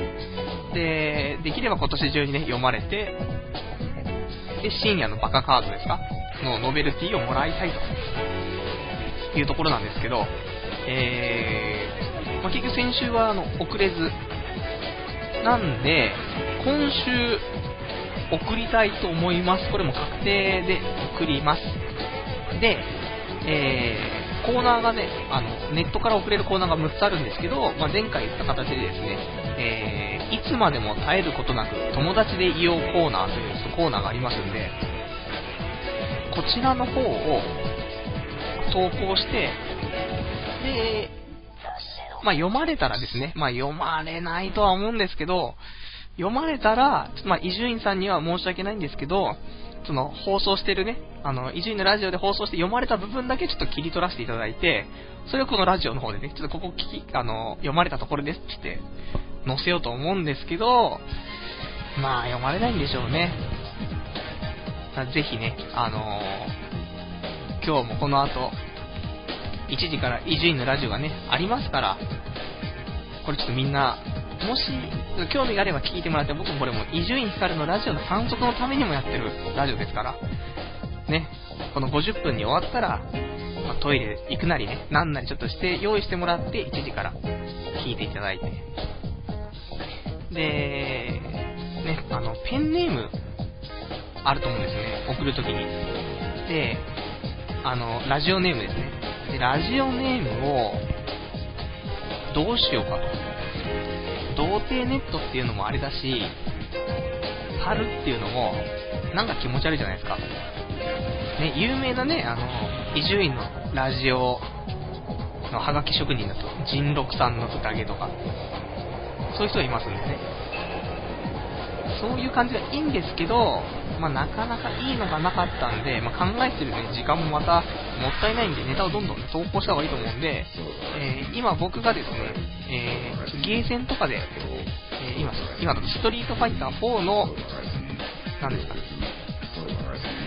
で、できれば今年中にね、読まれて、で、深夜のバカカードですか？のノベルティをもらいたいというところなんですけど、えー、まあ、結局先週はあの遅れず、なんで、今週送りたいと思います。これも確定で送ります。で、えー、コーナーがね、あの、ネットから送れるコーナーが6つあるんですけど、まあ、前回言った形でですね、えー、いつまでも耐えることなく友達でいようコーナーというコーナーがありますんで、こちらの方を投稿して、で、まあ、読まれたらですね、まあ、読まれないとは思うんですけど、読まれたら、まあ、伊集院さんには申し訳ないんですけど、その、放送してるね、あの、伊集院のラジオで放送して読まれた部分だけちょっと切り取らせていただいて、それをこのラジオの方でね、ちょっとここ聞き、あの、読まれたところですって、載せようと思うんですけど、まあ、読まれないんでしょうね。ぜひね、あのー、今日もこの後、1時から伊集院のラジオがね、ありますから、これちょっとみんな、もし、興味があれば聞いてもらって、僕もこれも伊集院光のラジオの反則のためにもやってるラジオですから、ね、この50分に終わったら、まあ、トイレ行くなりね、なんなりちょっとして用意してもらって、1時から聞いていただいて。で、ね、あの、ペンネーム、あると思うんですよね、送るときに。で、あの、ラジオネームですね。で、ラジオネームを、どうしようかと。童貞ネットっていうのもあれだし、春っていうのも、なんか気持ち悪いじゃないですか。ね、有名なね、あの、伊集院のラジオのハガキ職人だと、人六さんの宴とか、そういう人がいますんでね。そういう感じがいいんですけど、まあ、なかなかいいのがなかったんで、まあ、考えてる、ね、時間もまたもったいないんで、ネタをどんどん、ね、投稿した方がいいと思うんで、えー、今僕がですね、えー、ゲーセンとかで、えー、今、今のストリートファイター4の、何ですか、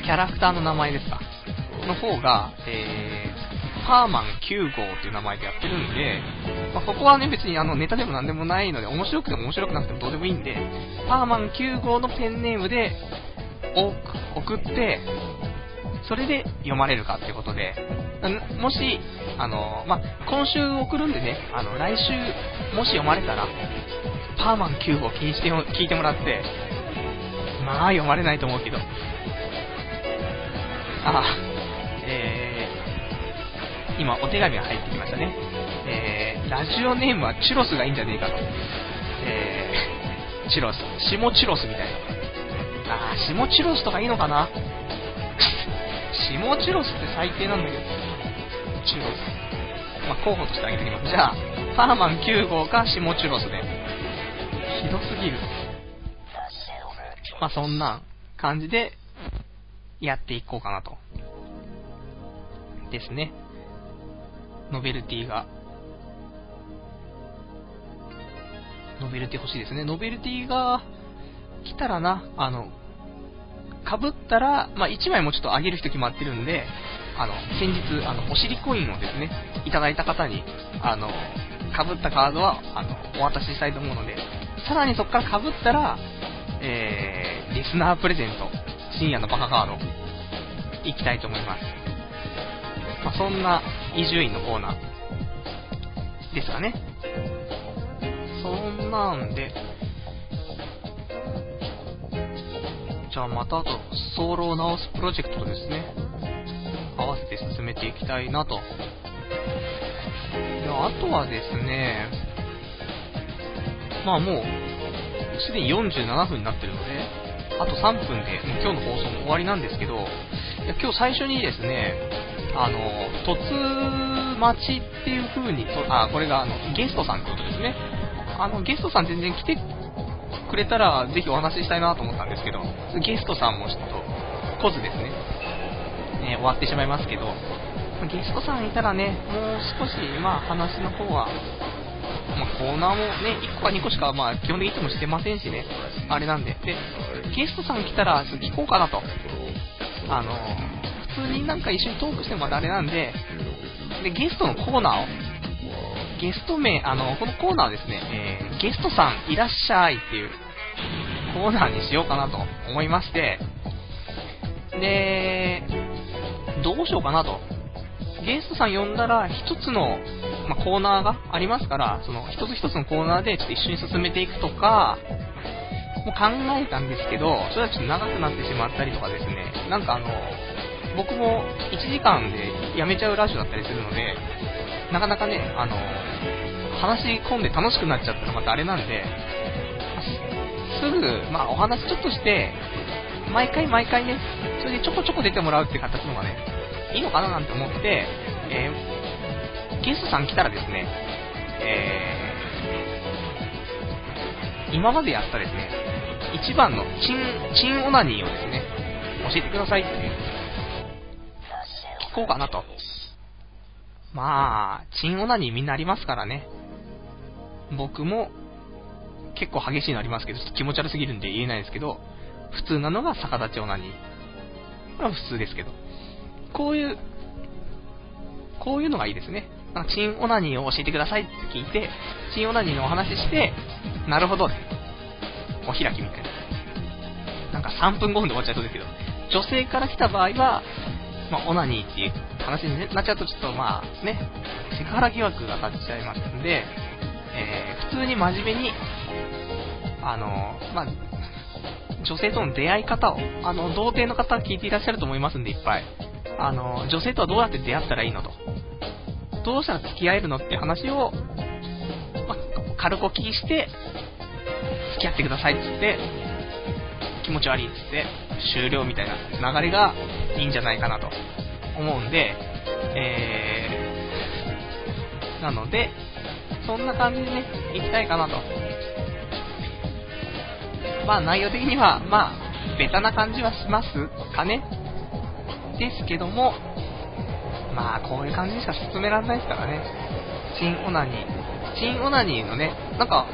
キャラクターの名前ですか、の方が、えー、パーマン9号っていう名前でやってるんで、まあ、ここはね、別にあのネタでも何でもないので、面白くても面白くなくてもどうでもいいんで、パーマン9号のペンネームで、送って、それで読まれるかってことで、もし、あの、ま今週送るんでね、あの、来週、もし読まれたら、パーマン9号気にして聞いてもらって、まあ読まれないと思うけど、あ、えー、今お手紙が入ってきましたね。えー、ラジオネームはチュロスがいいんじゃねえかと。えー、チュロス、シモチュロスみたいな。あー、下チュロスとかいいのかな？下チュロスって最低なんだけど。チュロス。まあ、候補としてあげておきます。じゃあ、パーマン9号か下チュロスで。ひどすぎる。まあ、そんな感じで、やっていこうかなと。ですね。ノベルティが。ノベルティ欲しいですね。ノベルティが来たらな、あの、かぶったら、まあ、1枚もちょっとあげる人決まってるんで、あの、先日、あの、お尻コインをですね、いただいた方に、あの、かぶったカードは、あの、お渡ししたいと思うので、さらにそこからかぶったら、えー、リスナープレゼント、深夜のバカカード、いきたいと思います。まあ、そんな、伊集院のコーナー、ですかね。そんなんで、じゃあまたあと、ソーロを直すプロジェクトですね。合わせて進めていきたいなと。で、あとはですね、まあもう、すでに47分になってるので、あと3分で、もう今日の放送も終わりなんですけど、いや今日最初にですね、あの、突待ちっていう風にと、あ、これがあの、ゲストさんってことですね。あの、ゲストさん全然来てくれたら、ぜひお話ししたいなと思ったんですけど、ゲストさんもちょっと、来ずですね、ね終わってしまいますけど、ゲストさんいたらね、もう少し、まあ話の方は、まあ、コーナーもね、1個か2個しか、まあ、基本的にいつもしてませんしね、あれなんで。で、ゲストさん来たら、聞こうかなと。あの、普通になんか一緒にトークしてもまたあれなんで、で、ゲストのコーナーを、ゲスト名、あの、このコーナーですね、えー、ゲストさんいらっしゃいっていうコーナーにしようかなと思いまして、で、どうしようかなと。ゲストさん呼んだら、一つの、まあ、コーナーがありますから、その一つ一つのコーナーでちょっと一緒に進めていくとか、もう考えたんですけど、それはちょっと長くなってしまったりとかですね、なんかあの、僕も1時間で辞めちゃうラジオだったりするので、なかなかね、あの、話し込んで楽しくなっちゃったらまたあれなんで、すぐ、まあお話ちょっとして、毎回毎回ね、それでちょこちょこ出てもらうって形のがね、いいのかななんて思って、えー、ゲストさん来たらですね、えー、今までやったですね、一番のチン、チンオナニーをですね、教えてくださいっていう、聞こうかなと。まあ、チンオナニーみんなありますからね。僕も結構激しいのありますけど、ちょっと気持ち悪すぎるんで言えないですけど、普通なのが逆立ちオナニー。これは普通ですけど。こういう、こういうのがいいですね。なんかチンオナニーを教えてくださいって聞いて、チンオナニーのお話しして、なるほど、お開きみたいな。なんか3分5分で終わっちゃいそうですけど、女性から来た場合は、まあ、オナニーっていう話になっちゃうとちょっとまあね、セクハラ疑惑が立っちゃいますんで、えー、普通に真面目に、あの、まあ、女性との出会い方を、あの、童貞の方聞いていらっしゃると思いますんで、いっぱい。あの、女性とはどうやって出会ったらいいのと。どうしたら付き合えるのって話を、ま、軽くお聞きして、付き合ってくださいっつって、気持ち悪いっつって、終了みたいな流れがいいんじゃないかなと思うんで、えー、なので、そんな感じでね、行きたいかなと。まあ内容的には、まあ、ベタな感じはしますかね。ですけども、まあ、こういう感じにしか進められないですからね。チンオナニー。チンオナニーのね、なんか、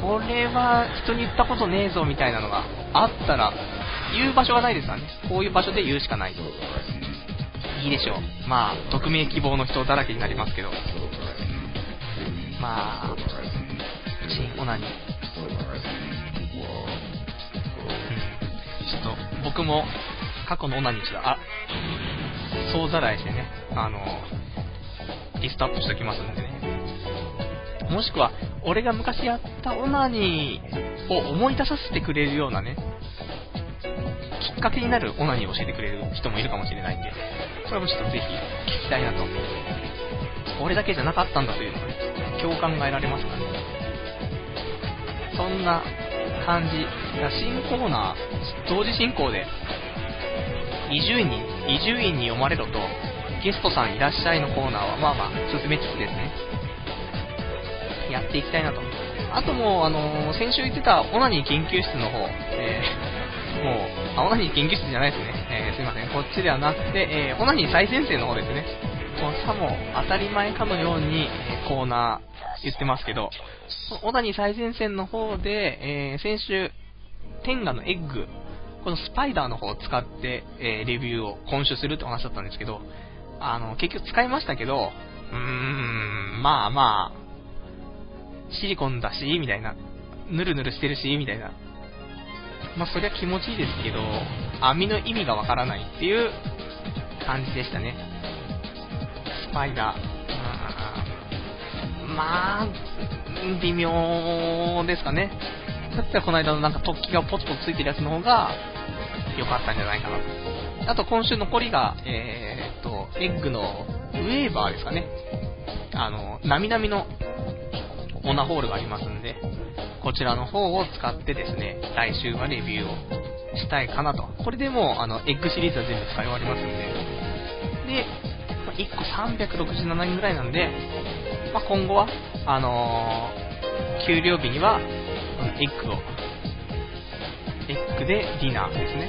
これは人に言ったことねえぞみたいなのがあったら、言う場所がないですからね。こういう場所で言うしかないと。いいでしょう。まあ、匿名希望の人だらけになりますけど。まあ、チンオナニー。うん。ちょっと、僕も過去のオナニーちょっと、あ、総ざらいしてね、あの、リストアップしときますんでね。もしくは、俺が昔やったオナニーを思い出させてくれるようなね、きっかけになるオナニーを教えてくれる人もいるかもしれないんで、これもちょっとぜひ聞きたいなと。俺だけじゃなかったんだというのがね、共感が得られますからね。そんな感じ。新コーナー、同時進行で伊集院に、伊集院に読まれろと、ゲストさんいらっしゃいのコーナーは、まあまあ、進めつつですね、やっていきたいなと。あともう、あのー、先週言ってたオナニー研究室の方、えー、もう、あ、オナニー研究室じゃないですね。えー、すいません。こっちではなくて、えー、オナニー最先生の方ですね。もうさも当たり前かのように、えコーナー言ってますけど、オナニー最前線の方で、えー、先週、天下のエッグこのスパイダーの方を使って、えー、レビューを今週するって話だったんですけど、あの、結局使いましたけど、うーん、まあまあ、シリコンだし、みたいな。ぬるぬるしてるし、みたいな。まあそりゃ気持ちいいですけど、網の意味がわからないっていう感じでしたね。スパイダー。まあ、微妙ですかね。だったらこの間のなんか突起がポツポツついてるやつの方が、良かったんじゃないかなと。あと今週残りが、えー、っと、エッグのウェーバーですかね。あの、なみなみのオナホールがありますんで、こちらの方を使ってですね、来週はレビューをしたいかなと。これでもう、あの、エッグシリーズは全部使い終わりますんで。で、ま1個367円ぐらいなんで、まあ、今後は、あのー、給料日には、エッグを、エッグでディナーですね、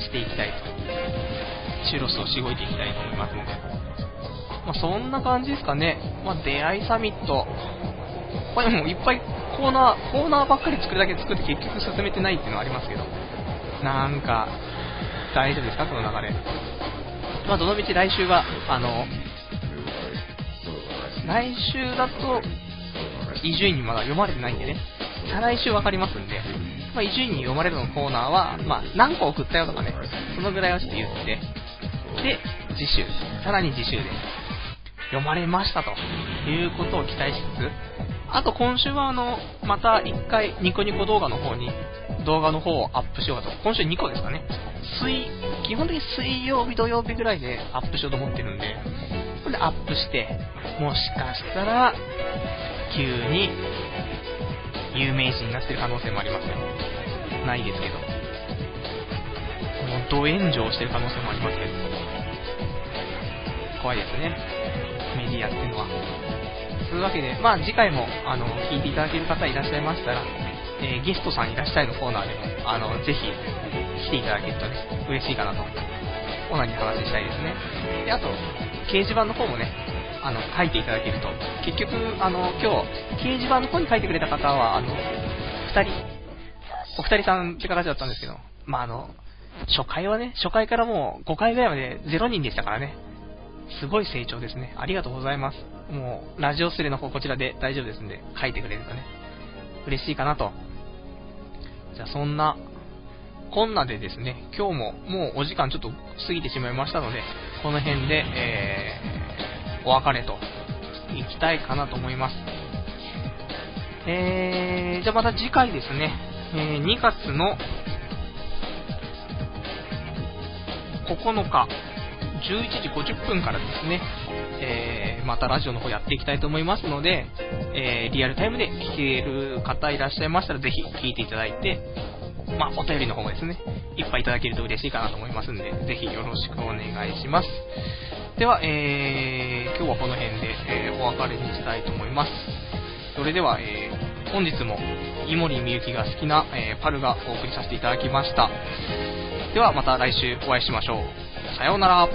していきたいと。チュロスをしごいていきたいと思いますので。まあ、そんな感じですかね。まあ、出会いサミット。これもいっぱいコーナー、コーナーばっかり作るだけ作って結局進めてないっていうのはありますけど。なんか、大丈夫ですか？この流れ。まあ、どのみち来週は、あの、来週だと、伊集院にまだ読まれてないんでね、再来週わかりますんで、まあ、伊集院に読まれるのコーナーは、まあ、何個送ったよとかね、そのぐらいはちょっと言って、で、次週、さらに次週で、読まれましたということを期待しつつ、あと今週はあの、また1回ニコニコ動画の方に動画の方をアップしようかと。今週2個ですかね。水、基本的に水曜日、土曜日ぐらいでアップしようと思ってるんで、これでアップして、もしかしたら、急に、有名人になってる可能性もありますよ。ないですけど。もう、ド炎上してる可能性もありますけど。怖いですね。メディアっていうのは。というわけで、まあ次回も、あの、聞いていただける方いらっしゃいましたら、えー、ゲストさんいらっしゃいのコーナーでも、あの、ぜひ、来ていただけるとね、嬉しいかなと、オナに話したいですね。で、あと、掲示板の方もね、あの、書いていただけると、結局、あの、今日、掲示板の方に書いてくれた方は、あの、二人、お二人さんって形だったんですけど、まあ、あの、初回はね、初回からもう5回ぐらいまで0人でしたからね、すごい成長ですね。ありがとうございます。もう、ラジオスレの方こちらで大丈夫ですんで、書いてくれるとね、嬉しいかなとじゃあそんな、こんなでですね、今日ももうお時間ちょっと過ぎてしまいましたので、この辺で、えー、お別れと、いきたいかなと思います。えー、じゃあまた次回ですね、えー、2月の9日、11時50分からですね、えー、またラジオの方やっていきたいと思いますので、えー、リアルタイムで聞ける方いらっしゃいましたら、ぜひ聞いていただいて、まあ、お便りの方もですね、いっぱいいただけると嬉しいかなと思いますんで、ぜひよろしくお願いします。では、えー、今日はこの辺で、えー、お別れにしたいと思います。それでは、えー、本日も、井森美幸が好きな、えー、パルがお送りさせていただきました。では、また来週お会いしましょう。さようなら。